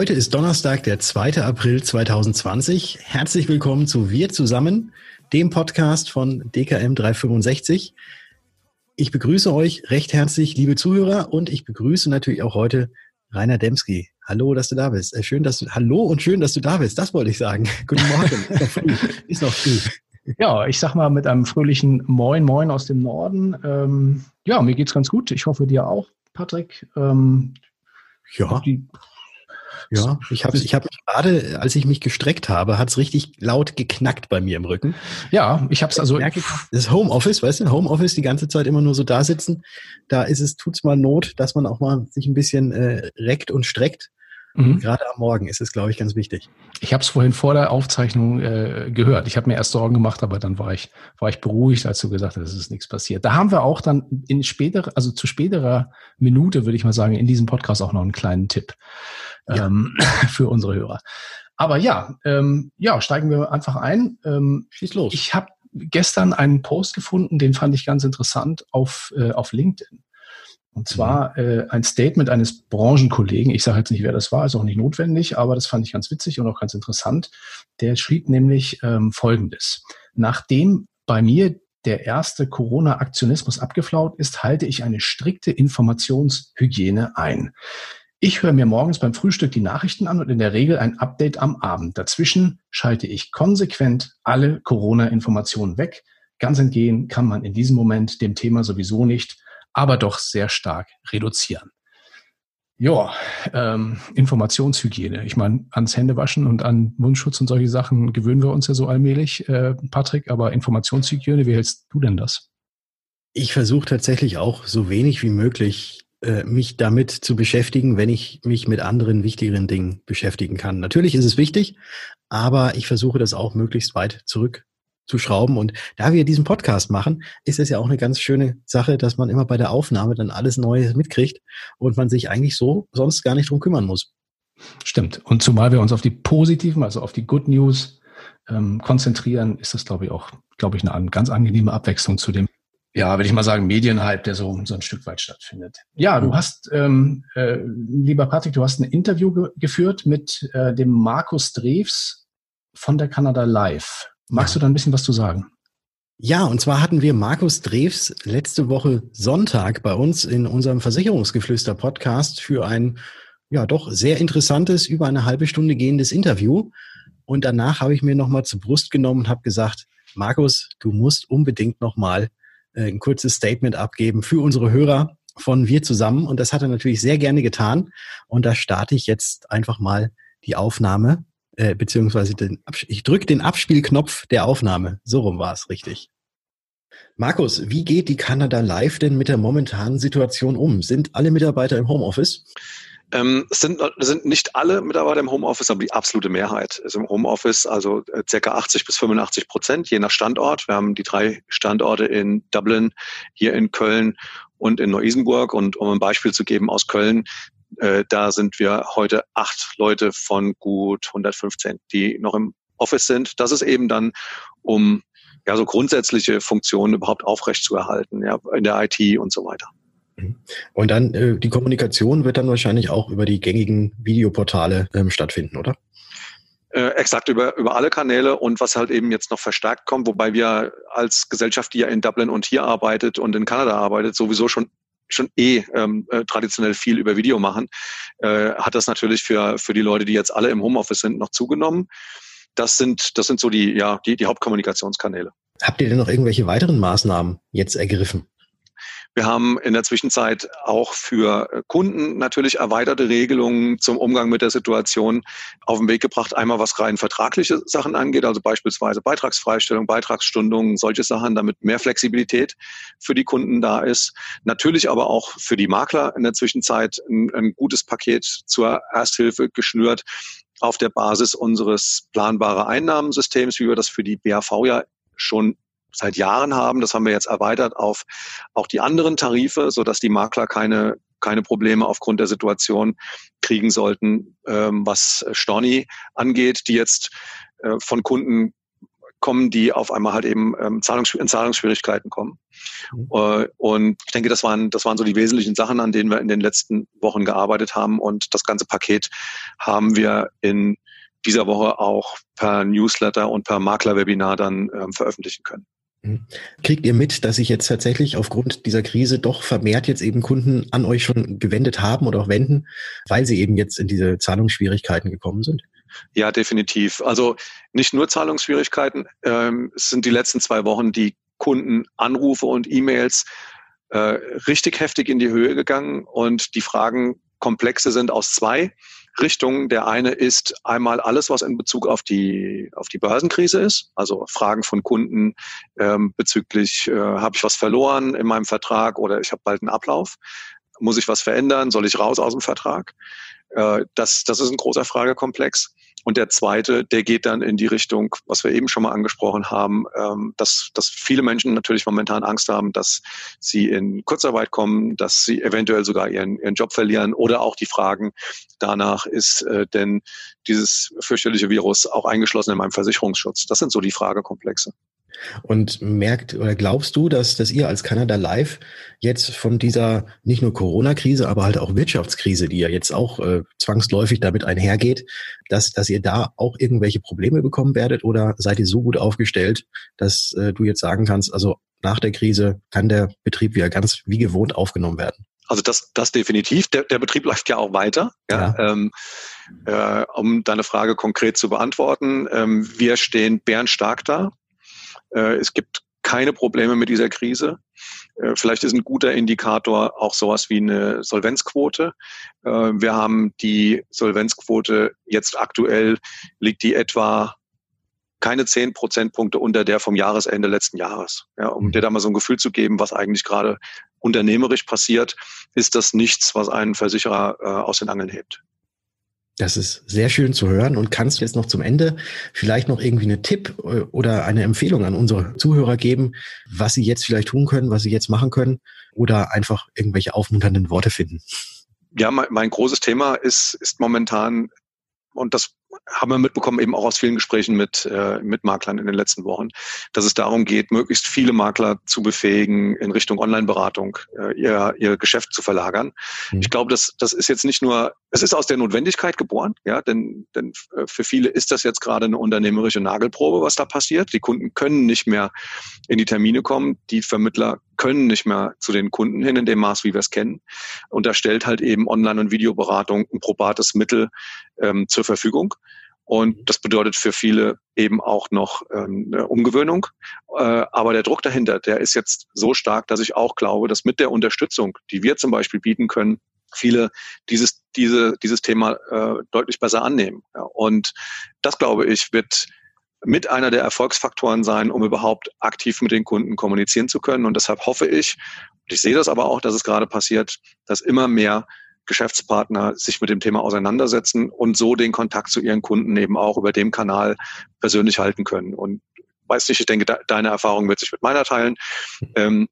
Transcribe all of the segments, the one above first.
Heute ist Donnerstag, der 2. April 2020. Herzlich willkommen zu Wir zusammen, dem Podcast von DKM 365. Ich begrüße euch recht herzlich, liebe Zuhörer, und ich begrüße natürlich auch heute Rainer Demski. Hallo, dass du da bist. Äh, schön, dass du, hallo und schön, dass du da bist. Das wollte ich sagen. Guten Morgen. ist noch früh. Ja, ich sag mal mit einem fröhlichen Moin Moin aus dem Norden. Ähm, ja, mir geht's ganz gut. Ich hoffe dir auch, Patrick. Ähm, ja. Die ja, ich habe ich hab gerade, als ich mich gestreckt habe, hat es richtig laut geknackt bei mir im Rücken. Ja, ich habe es also. Das Homeoffice, weißt du, Homeoffice die ganze Zeit immer nur so da sitzen. Da ist es, tut's mal Not, dass man auch mal sich ein bisschen äh, reckt und streckt. Mhm. Gerade am Morgen ist es, glaube ich, ganz wichtig. Ich habe es vorhin vor der Aufzeichnung äh, gehört. Ich habe mir erst Sorgen gemacht, aber dann war ich, war ich beruhigt, als du gesagt hast, es ist nichts passiert. Da haben wir auch dann in später, also zu späterer Minute, würde ich mal sagen, in diesem Podcast auch noch einen kleinen Tipp ja. ähm, für unsere Hörer. Aber ja, ähm, ja, steigen wir einfach ein. Ähm, Schieß los. Ich habe gestern einen Post gefunden, den fand ich ganz interessant auf, äh, auf LinkedIn. Und zwar äh, ein Statement eines Branchenkollegen. Ich sage jetzt nicht, wer das war, ist auch nicht notwendig, aber das fand ich ganz witzig und auch ganz interessant. Der schrieb nämlich ähm, Folgendes. Nachdem bei mir der erste Corona-Aktionismus abgeflaut ist, halte ich eine strikte Informationshygiene ein. Ich höre mir morgens beim Frühstück die Nachrichten an und in der Regel ein Update am Abend. Dazwischen schalte ich konsequent alle Corona-Informationen weg. Ganz entgehen kann man in diesem Moment dem Thema sowieso nicht aber doch sehr stark reduzieren. Ja, ähm, Informationshygiene. Ich meine, ans Händewaschen und an Mundschutz und solche Sachen gewöhnen wir uns ja so allmählich, äh, Patrick, aber Informationshygiene, wie hältst du denn das? Ich versuche tatsächlich auch so wenig wie möglich äh, mich damit zu beschäftigen, wenn ich mich mit anderen wichtigeren Dingen beschäftigen kann. Natürlich ist es wichtig, aber ich versuche das auch möglichst weit zurück zu schrauben. Und da wir diesen Podcast machen, ist es ja auch eine ganz schöne Sache, dass man immer bei der Aufnahme dann alles Neues mitkriegt und man sich eigentlich so sonst gar nicht drum kümmern muss. Stimmt. Und zumal wir uns auf die positiven, also auf die Good News ähm, konzentrieren, ist das, glaube ich, auch, glaube ich, eine ganz angenehme Abwechslung zu dem, ja, würde ich mal sagen, Medienhype, der so, so ein Stück weit stattfindet. Ja, du mhm. hast, ähm, äh, lieber Patrick, du hast ein Interview ge geführt mit äh, dem Markus Drews von der Canada Live. Magst du da ein bisschen was zu sagen? Ja, und zwar hatten wir Markus Drews letzte Woche Sonntag bei uns in unserem Versicherungsgeflüster Podcast für ein ja doch sehr interessantes, über eine halbe Stunde gehendes Interview. Und danach habe ich mir nochmal zur Brust genommen und habe gesagt, Markus, du musst unbedingt nochmal äh, ein kurzes Statement abgeben für unsere Hörer von Wir zusammen. Und das hat er natürlich sehr gerne getan. Und da starte ich jetzt einfach mal die Aufnahme äh, beziehungsweise den ich drücke den Abspielknopf der Aufnahme. So rum war es richtig. Markus, wie geht die Kanada Live denn mit der momentanen Situation um? Sind alle Mitarbeiter im Homeoffice? Ähm, es sind, sind nicht alle Mitarbeiter im Homeoffice, aber die absolute Mehrheit ist im Homeoffice, also äh, circa 80 bis 85 Prozent, je nach Standort. Wir haben die drei Standorte in Dublin, hier in Köln und in Neu-Isenburg. Und um ein Beispiel zu geben aus Köln, äh, da sind wir heute acht Leute von gut 115, die noch im Office sind. Das ist eben dann, um ja so grundsätzliche Funktionen überhaupt aufrechtzuerhalten, ja, in der IT und so weiter. Mhm. Und dann äh, die Kommunikation wird dann wahrscheinlich auch über die gängigen Videoportale ähm, stattfinden, oder? Äh, exakt über, über alle Kanäle und was halt eben jetzt noch verstärkt kommt, wobei wir als Gesellschaft, die ja in Dublin und hier arbeitet und in Kanada arbeitet, sowieso schon schon eh ähm, äh, traditionell viel über Video machen, äh, hat das natürlich für, für die Leute, die jetzt alle im Homeoffice sind, noch zugenommen. Das sind, das sind so die, ja, die, die Hauptkommunikationskanäle. Habt ihr denn noch irgendwelche weiteren Maßnahmen jetzt ergriffen? Wir haben in der Zwischenzeit auch für äh, Kunden natürlich erweiterte Regelungen zum Umgang mit der Situation auf den Weg gebracht. Einmal was rein vertragliche Sachen angeht, also beispielsweise Beitragsfreistellung, Beitragsstundungen, solche Sachen, damit mehr Flexibilität für die Kunden da ist. Natürlich aber auch für die Makler in der Zwischenzeit ein, ein gutes Paket zur Ersthilfe geschnürt auf der Basis unseres planbaren Einnahmensystems, wie wir das für die BAV ja schon seit Jahren haben. Das haben wir jetzt erweitert auf auch die anderen Tarife, so dass die Makler keine keine Probleme aufgrund der Situation kriegen sollten, ähm, was Storni angeht, die jetzt äh, von Kunden kommen, die auf einmal halt eben ähm, Zahlungs in Zahlungsschwierigkeiten kommen. Mhm. Äh, und ich denke, das waren, das waren so die wesentlichen Sachen, an denen wir in den letzten Wochen gearbeitet haben. Und das ganze Paket haben wir in dieser Woche auch per Newsletter und per Maklerwebinar dann ähm, veröffentlichen können. Mhm. Kriegt ihr mit, dass sich jetzt tatsächlich aufgrund dieser Krise doch vermehrt jetzt eben Kunden an euch schon gewendet haben oder auch wenden, weil sie eben jetzt in diese Zahlungsschwierigkeiten gekommen sind? Ja, definitiv. Also nicht nur Zahlungsschwierigkeiten. Ähm, es sind die letzten zwei Wochen die Kundenanrufe und E-Mails äh, richtig heftig in die Höhe gegangen und die Fragen komplexe sind aus zwei Richtungen. Der eine ist einmal alles, was in Bezug auf die, auf die Börsenkrise ist, also Fragen von Kunden ähm, bezüglich, äh, habe ich was verloren in meinem Vertrag oder ich habe bald einen Ablauf. Muss ich was verändern? Soll ich raus aus dem Vertrag? Äh, das, das ist ein großer Fragekomplex. Und der zweite, der geht dann in die Richtung, was wir eben schon mal angesprochen haben, ähm, dass, dass viele Menschen natürlich momentan Angst haben, dass sie in Kurzarbeit kommen, dass sie eventuell sogar ihren, ihren Job verlieren oder auch die Fragen danach, ist äh, denn dieses fürchterliche Virus auch eingeschlossen in meinem Versicherungsschutz? Das sind so die Fragekomplexe. Und merkt oder glaubst du, dass, dass ihr als Kanada Live jetzt von dieser nicht nur Corona-Krise, aber halt auch Wirtschaftskrise, die ja jetzt auch äh, zwangsläufig damit einhergeht, dass, dass ihr da auch irgendwelche Probleme bekommen werdet oder seid ihr so gut aufgestellt, dass äh, du jetzt sagen kannst, also nach der Krise kann der Betrieb wieder ganz wie gewohnt aufgenommen werden? Also das, das definitiv. Der, der Betrieb läuft ja auch weiter. Ja. ja. Ähm, äh, um deine Frage konkret zu beantworten, ähm, wir stehen bärenstark da. Äh, es gibt keine Probleme mit dieser Krise. Äh, vielleicht ist ein guter Indikator auch sowas wie eine Solvenzquote. Äh, wir haben die Solvenzquote jetzt aktuell liegt die etwa keine zehn Prozentpunkte unter der vom Jahresende letzten Jahres. Ja, um mhm. dir da mal so ein Gefühl zu geben, was eigentlich gerade unternehmerisch passiert, ist das nichts, was einen Versicherer äh, aus den Angeln hebt. Das ist sehr schön zu hören. Und kannst du jetzt noch zum Ende vielleicht noch irgendwie einen Tipp äh, oder eine Empfehlung an unsere Zuhörer geben, was sie jetzt vielleicht tun können, was sie jetzt machen können oder einfach irgendwelche aufmunternden Worte finden? Ja, mein, mein großes Thema ist, ist momentan, und das haben wir mitbekommen, eben auch aus vielen Gesprächen mit, äh, mit Maklern in den letzten Wochen, dass es darum geht, möglichst viele Makler zu befähigen, in Richtung Online-Beratung äh, ihr, ihr Geschäft zu verlagern. Mhm. Ich glaube, das, das ist jetzt nicht nur, es ist aus der Notwendigkeit geboren, ja, denn, denn äh, für viele ist das jetzt gerade eine unternehmerische Nagelprobe, was da passiert. Die Kunden können nicht mehr in die Termine kommen, die Vermittler können nicht mehr zu den Kunden hin in dem Maß, wie wir es kennen. Und da stellt halt eben Online- und Videoberatung ein probates Mittel ähm, zur Verfügung. Und das bedeutet für viele eben auch noch ähm, eine Umgewöhnung. Äh, aber der Druck dahinter, der ist jetzt so stark, dass ich auch glaube, dass mit der Unterstützung, die wir zum Beispiel bieten können, viele dieses, diese, dieses Thema äh, deutlich besser annehmen. Ja, und das, glaube ich, wird mit einer der Erfolgsfaktoren sein, um überhaupt aktiv mit den Kunden kommunizieren zu können. Und deshalb hoffe ich, und ich sehe das aber auch, dass es gerade passiert, dass immer mehr Geschäftspartner sich mit dem Thema auseinandersetzen und so den Kontakt zu ihren Kunden eben auch über dem Kanal persönlich halten können. Und weiß nicht, ich denke, deine Erfahrung wird sich mit meiner teilen. Ähm,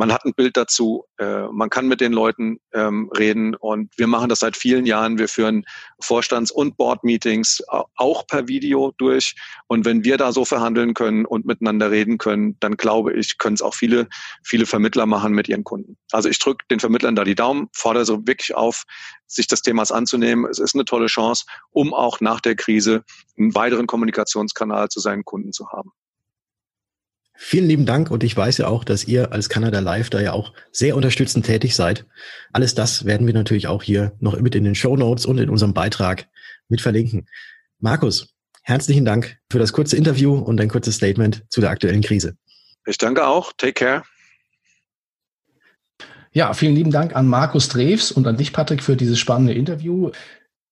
man hat ein Bild dazu, äh, man kann mit den Leuten ähm, reden und wir machen das seit vielen Jahren. Wir führen Vorstands- und Board-Meetings auch per Video durch und wenn wir da so verhandeln können und miteinander reden können, dann glaube ich, können es auch viele, viele Vermittler machen mit ihren Kunden. Also ich drücke den Vermittlern da die Daumen, fordere so wirklich auf, sich des Themas anzunehmen. Es ist eine tolle Chance, um auch nach der Krise einen weiteren Kommunikationskanal zu seinen Kunden zu haben. Vielen lieben Dank und ich weiß ja auch, dass ihr als Kanada Live da ja auch sehr unterstützend tätig seid. Alles das werden wir natürlich auch hier noch mit in den Show Notes und in unserem Beitrag mit verlinken. Markus, herzlichen Dank für das kurze Interview und ein kurzes Statement zu der aktuellen Krise. Ich danke auch. Take care. Ja, vielen lieben Dank an Markus Drews und an dich, Patrick, für dieses spannende Interview.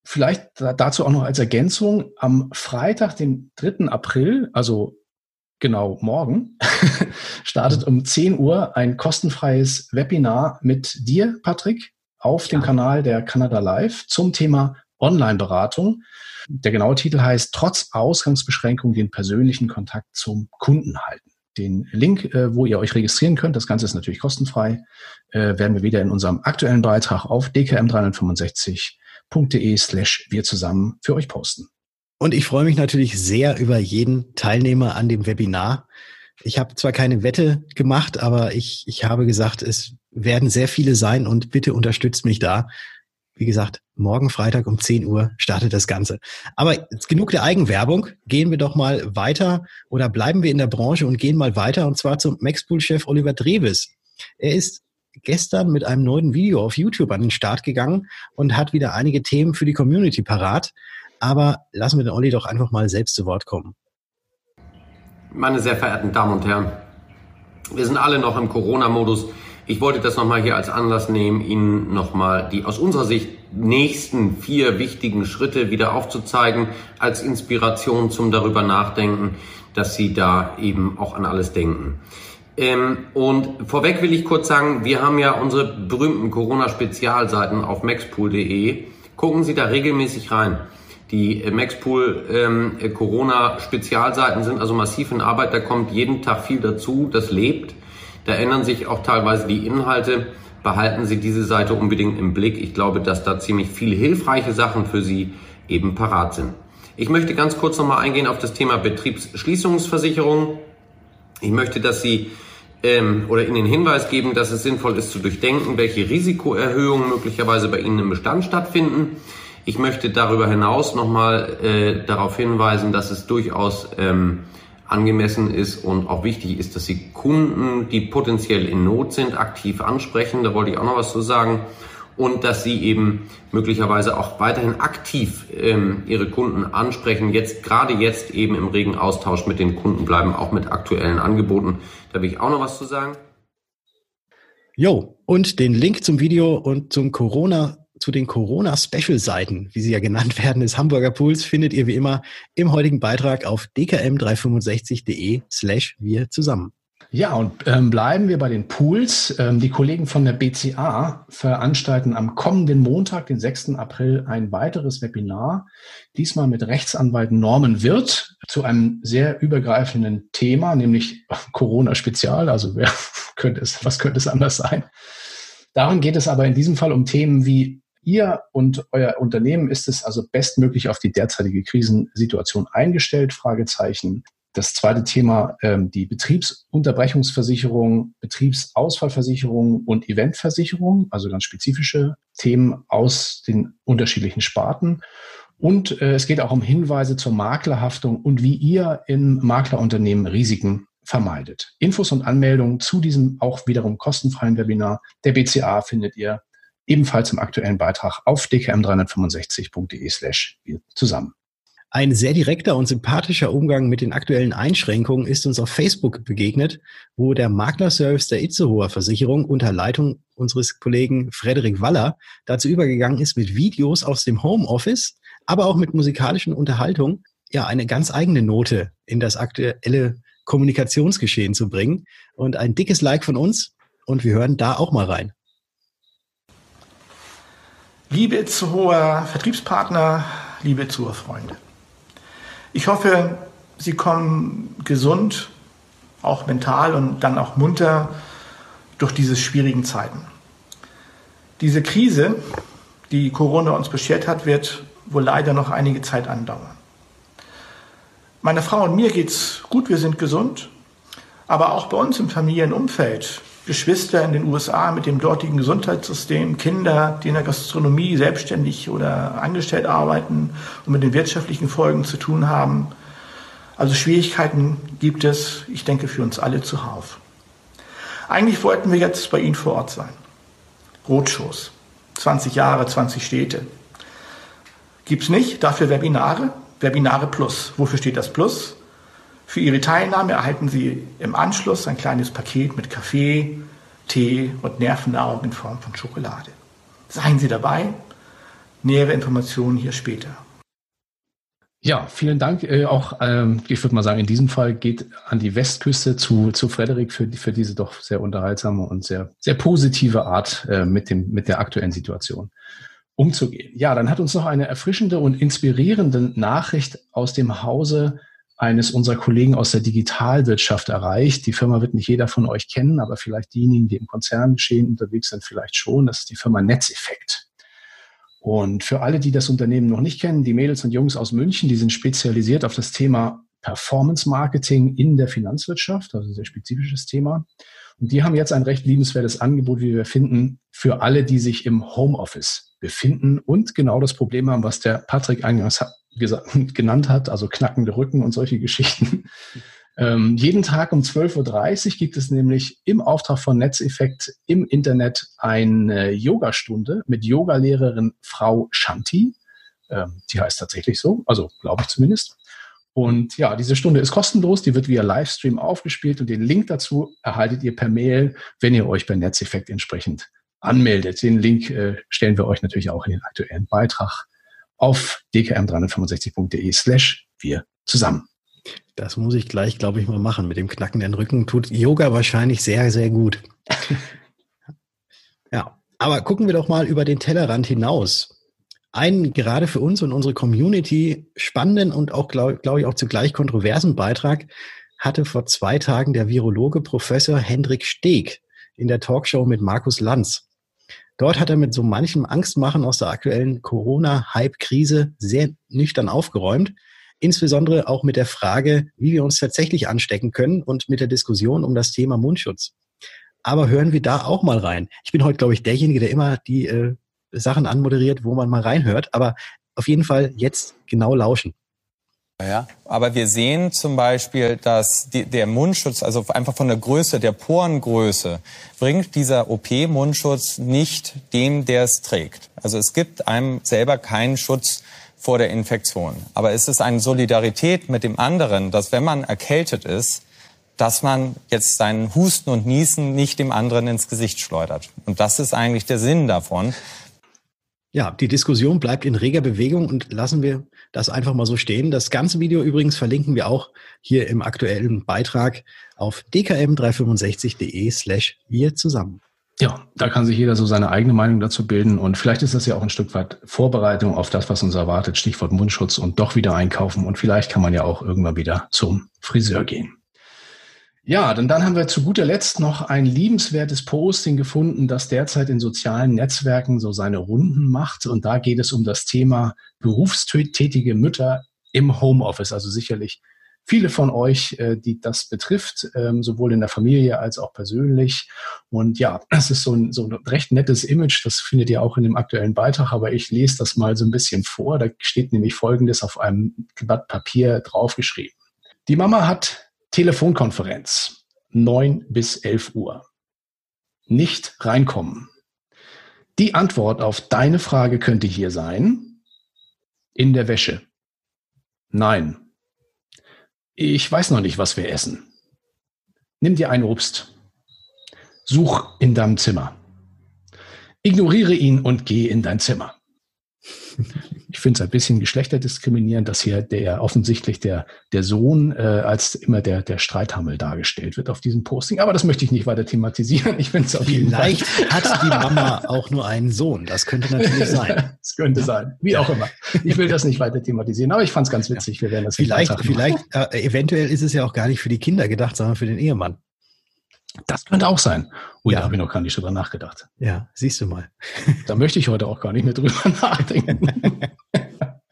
Vielleicht dazu auch noch als Ergänzung. Am Freitag, dem 3. April, also genau morgen, startet um 10 Uhr ein kostenfreies Webinar mit dir, Patrick, auf dem Kanal der Canada Live zum Thema Online-Beratung. Der genaue Titel heißt Trotz Ausgangsbeschränkung den persönlichen Kontakt zum Kunden halten. Den Link, äh, wo ihr euch registrieren könnt, das Ganze ist natürlich kostenfrei, äh, werden wir wieder in unserem aktuellen Beitrag auf dkm365.de slash wir zusammen für euch posten. Und ich freue mich natürlich sehr über jeden Teilnehmer an dem Webinar. Ich habe zwar keine Wette gemacht, aber ich, ich habe gesagt, es werden sehr viele sein und bitte unterstützt mich da. Wie gesagt, morgen Freitag um 10 Uhr startet das Ganze. Aber genug der Eigenwerbung. Gehen wir doch mal weiter oder bleiben wir in der Branche und gehen mal weiter und zwar zum Maxpool-Chef Oliver Dreves. Er ist gestern mit einem neuen Video auf YouTube an den Start gegangen und hat wieder einige Themen für die Community parat. Aber lassen wir den Olli doch einfach mal selbst zu Wort kommen. Meine sehr verehrten Damen und Herren, wir sind alle noch im Corona-Modus. Ich wollte das nochmal hier als Anlass nehmen, Ihnen nochmal die aus unserer Sicht nächsten vier wichtigen Schritte wieder aufzuzeigen, als Inspiration zum darüber nachdenken, dass Sie da eben auch an alles denken. Ähm, und vorweg will ich kurz sagen, wir haben ja unsere berühmten Corona-Spezialseiten auf maxpool.de. Gucken Sie da regelmäßig rein. Die äh, Maxpool ähm, äh, Corona-Spezialseiten sind also massiv in Arbeit. Da kommt jeden Tag viel dazu. Das lebt. Da ändern sich auch teilweise die Inhalte. Behalten Sie diese Seite unbedingt im Blick. Ich glaube, dass da ziemlich viele hilfreiche Sachen für Sie eben parat sind. Ich möchte ganz kurz nochmal eingehen auf das Thema Betriebsschließungsversicherung. Ich möchte, dass Sie ähm, oder Ihnen den Hinweis geben, dass es sinnvoll ist zu durchdenken, welche Risikoerhöhungen möglicherweise bei Ihnen im Bestand stattfinden. Ich möchte darüber hinaus nochmal äh, darauf hinweisen, dass es durchaus ähm, angemessen ist und auch wichtig ist, dass Sie Kunden, die potenziell in Not sind, aktiv ansprechen. Da wollte ich auch noch was zu sagen. Und dass Sie eben möglicherweise auch weiterhin aktiv ähm, Ihre Kunden ansprechen. Jetzt, gerade jetzt eben im regen Austausch mit den Kunden bleiben, auch mit aktuellen Angeboten. Da will ich auch noch was zu sagen. Jo, und den Link zum Video und zum Corona zu den Corona-Special-Seiten, wie sie ja genannt werden, des Hamburger Pools, findet ihr wie immer im heutigen Beitrag auf dkm365.de slash wir zusammen. Ja, und ähm, bleiben wir bei den Pools. Ähm, die Kollegen von der BCA veranstalten am kommenden Montag, den 6. April, ein weiteres Webinar, diesmal mit Rechtsanwalt Norman Wirth zu einem sehr übergreifenden Thema, nämlich Corona-Spezial. Also wer könnte es, was könnte es anders sein? Darin geht es aber in diesem Fall um Themen wie Ihr und euer Unternehmen ist es also bestmöglich auf die derzeitige Krisensituation eingestellt? Fragezeichen. Das zweite Thema, ähm, die Betriebsunterbrechungsversicherung, Betriebsausfallversicherung und Eventversicherung, also ganz spezifische Themen aus den unterschiedlichen Sparten. Und äh, es geht auch um Hinweise zur Maklerhaftung und wie ihr in Maklerunternehmen Risiken vermeidet. Infos und Anmeldungen zu diesem auch wiederum kostenfreien Webinar der BCA findet ihr ebenfalls im aktuellen Beitrag auf dkm365.de slash zusammen. Ein sehr direkter und sympathischer Umgang mit den aktuellen Einschränkungen ist uns auf Facebook begegnet, wo der Maklerservice der Itzehoer Versicherung unter Leitung unseres Kollegen Frederik Waller dazu übergegangen ist, mit Videos aus dem Homeoffice, aber auch mit musikalischen Unterhaltung, ja, eine ganz eigene Note in das aktuelle Kommunikationsgeschehen zu bringen. Und ein dickes Like von uns und wir hören da auch mal rein. Liebe zu hoher Vertriebspartner, liebe Zuhörfreunde. Ich hoffe, Sie kommen gesund, auch mental und dann auch munter durch diese schwierigen Zeiten. Diese Krise, die Corona uns beschert hat, wird wohl leider noch einige Zeit andauern. Meiner Frau und mir geht's gut, wir sind gesund, aber auch bei uns im Familienumfeld Geschwister in den USA mit dem dortigen Gesundheitssystem, Kinder, die in der Gastronomie selbstständig oder angestellt arbeiten und mit den wirtschaftlichen Folgen zu tun haben. Also Schwierigkeiten gibt es, ich denke, für uns alle zuhauf. Eigentlich wollten wir jetzt bei Ihnen vor Ort sein. Rotschoß. 20 Jahre, 20 Städte. Gibt's nicht, dafür Webinare. Webinare Plus. Wofür steht das Plus? Für Ihre Teilnahme erhalten Sie im Anschluss ein kleines Paket mit Kaffee, Tee und Nervennahrung in Form von Schokolade. Seien Sie dabei. Nähere Informationen hier später. Ja, vielen Dank. Äh, auch, ähm, ich würde mal sagen, in diesem Fall geht an die Westküste zu, zu Frederik für, für diese doch sehr unterhaltsame und sehr, sehr positive Art äh, mit, dem, mit der aktuellen Situation umzugehen. Ja, dann hat uns noch eine erfrischende und inspirierende Nachricht aus dem Hause eines unserer Kollegen aus der Digitalwirtschaft erreicht. Die Firma wird nicht jeder von euch kennen, aber vielleicht diejenigen, die im Konzerngeschehen unterwegs sind, vielleicht schon. Das ist die Firma Netzeffekt. Und für alle, die das Unternehmen noch nicht kennen, die Mädels und Jungs aus München, die sind spezialisiert auf das Thema Performance Marketing in der Finanzwirtschaft, also ein sehr spezifisches Thema. Und die haben jetzt ein recht liebenswertes Angebot, wie wir finden, für alle, die sich im Homeoffice befinden und genau das Problem haben, was der Patrick eingangs genannt hat, also knackende Rücken und solche Geschichten. Ähm, jeden Tag um 12.30 Uhr gibt es nämlich im Auftrag von Netzeffekt im Internet eine Yogastunde mit Yogalehrerin Frau Shanti. Ähm, die heißt tatsächlich so, also glaube ich zumindest. Und ja, diese Stunde ist kostenlos, die wird via Livestream aufgespielt und den Link dazu erhaltet ihr per Mail, wenn ihr euch bei Netzeffekt entsprechend anmeldet. Den Link äh, stellen wir euch natürlich auch in den aktuellen Beitrag auf dkm365.de slash wir zusammen. Das muss ich gleich, glaube ich, mal machen. Mit dem knackenden Rücken tut Yoga wahrscheinlich sehr, sehr gut. ja, aber gucken wir doch mal über den Tellerrand hinaus. Einen gerade für uns und unsere Community spannenden und auch, glaube glaub ich, auch zugleich kontroversen Beitrag hatte vor zwei Tagen der Virologe Professor Hendrik Steg in der Talkshow mit Markus Lanz. Dort hat er mit so manchem Angstmachen aus der aktuellen Corona-Hype-Krise sehr nüchtern aufgeräumt. Insbesondere auch mit der Frage, wie wir uns tatsächlich anstecken können und mit der Diskussion um das Thema Mundschutz. Aber hören wir da auch mal rein. Ich bin heute, glaube ich, derjenige, der immer die äh, Sachen anmoderiert, wo man mal reinhört. Aber auf jeden Fall jetzt genau lauschen. Ja, aber wir sehen zum Beispiel, dass die, der Mundschutz, also einfach von der Größe, der Porengröße, bringt dieser OP-Mundschutz nicht dem, der es trägt. Also es gibt einem selber keinen Schutz vor der Infektion. Aber es ist eine Solidarität mit dem anderen, dass wenn man erkältet ist, dass man jetzt seinen Husten und Niesen nicht dem anderen ins Gesicht schleudert. Und das ist eigentlich der Sinn davon. Ja, die Diskussion bleibt in reger Bewegung und lassen wir das einfach mal so stehen. Das ganze Video übrigens verlinken wir auch hier im aktuellen Beitrag auf dkm365.de slash wir zusammen. Ja, da kann sich jeder so seine eigene Meinung dazu bilden und vielleicht ist das ja auch ein Stück weit Vorbereitung auf das, was uns erwartet, Stichwort Mundschutz und doch wieder einkaufen und vielleicht kann man ja auch irgendwann wieder zum Friseur gehen. Ja, denn dann haben wir zu guter Letzt noch ein liebenswertes Posting gefunden, das derzeit in sozialen Netzwerken so seine Runden macht. Und da geht es um das Thema berufstätige Mütter im Homeoffice. Also sicherlich viele von euch, äh, die das betrifft, ähm, sowohl in der Familie als auch persönlich. Und ja, es ist so ein, so ein recht nettes Image, das findet ihr auch in dem aktuellen Beitrag, aber ich lese das mal so ein bisschen vor. Da steht nämlich Folgendes auf einem Blatt Papier draufgeschrieben. Die Mama hat Telefonkonferenz, 9 bis 11 Uhr. Nicht reinkommen. Die Antwort auf deine Frage könnte hier sein, in der Wäsche. Nein. Ich weiß noch nicht, was wir essen. Nimm dir ein Obst. Such in deinem Zimmer. Ignoriere ihn und geh in dein Zimmer. Ich finde es ein bisschen geschlechterdiskriminierend, dass hier der offensichtlich der, der Sohn äh, als immer der, der Streithammel dargestellt wird auf diesem Posting. Aber das möchte ich nicht weiter thematisieren. Ich finde es auf jeden Fall. Vielleicht hat die Mama auch nur einen Sohn. Das könnte natürlich sein. das könnte sein. Wie auch immer. Ich will das nicht weiter thematisieren, aber ich fand es ganz witzig. Wir werden das vielleicht, vielleicht äh, eventuell ist es ja auch gar nicht für die Kinder gedacht, sondern für den Ehemann. Das könnte auch sein. Ui, ja. da habe ich noch gar nicht drüber nachgedacht. Ja, siehst du mal. da möchte ich heute auch gar nicht mehr drüber nachdenken.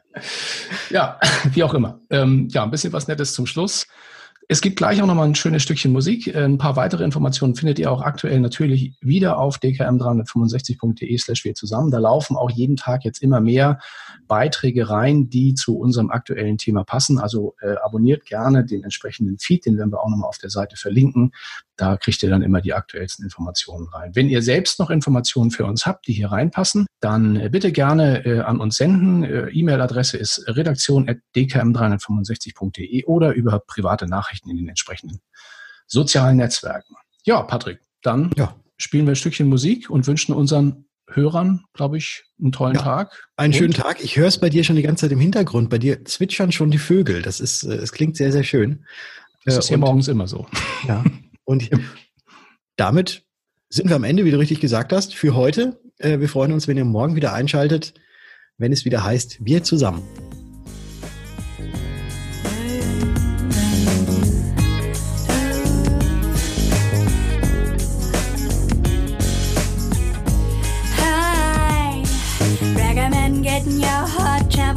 ja, wie auch immer. Ähm, ja, ein bisschen was Nettes zum Schluss. Es gibt gleich auch nochmal ein schönes Stückchen Musik. Äh, ein paar weitere Informationen findet ihr auch aktuell natürlich wieder auf dkm365.de slash wir zusammen. Da laufen auch jeden Tag jetzt immer mehr Beiträge rein, die zu unserem aktuellen Thema passen. Also äh, abonniert gerne den entsprechenden Feed, den werden wir auch nochmal auf der Seite verlinken. Da kriegt ihr dann immer die aktuellsten Informationen rein. Wenn ihr selbst noch Informationen für uns habt, die hier reinpassen, dann äh, bitte gerne äh, an uns senden. Äh, E-Mail-Adresse ist redaktion.dkm365.de oder über private Nachrichten in den entsprechenden sozialen Netzwerken. Ja, Patrick, dann ja. spielen wir ein Stückchen Musik und wünschen unseren Hörern, glaube ich, einen tollen ja, Tag. Einen und? schönen Tag. Ich höre es bei dir schon die ganze Zeit im Hintergrund. Bei dir zwitschern schon die Vögel. Das ist, es klingt sehr, sehr schön. Das ist ja morgens immer so. Ja. Und damit sind wir am Ende, wie du richtig gesagt hast, für heute. Äh, wir freuen uns, wenn ihr morgen wieder einschaltet, wenn es wieder heißt, wir zusammen. podcast.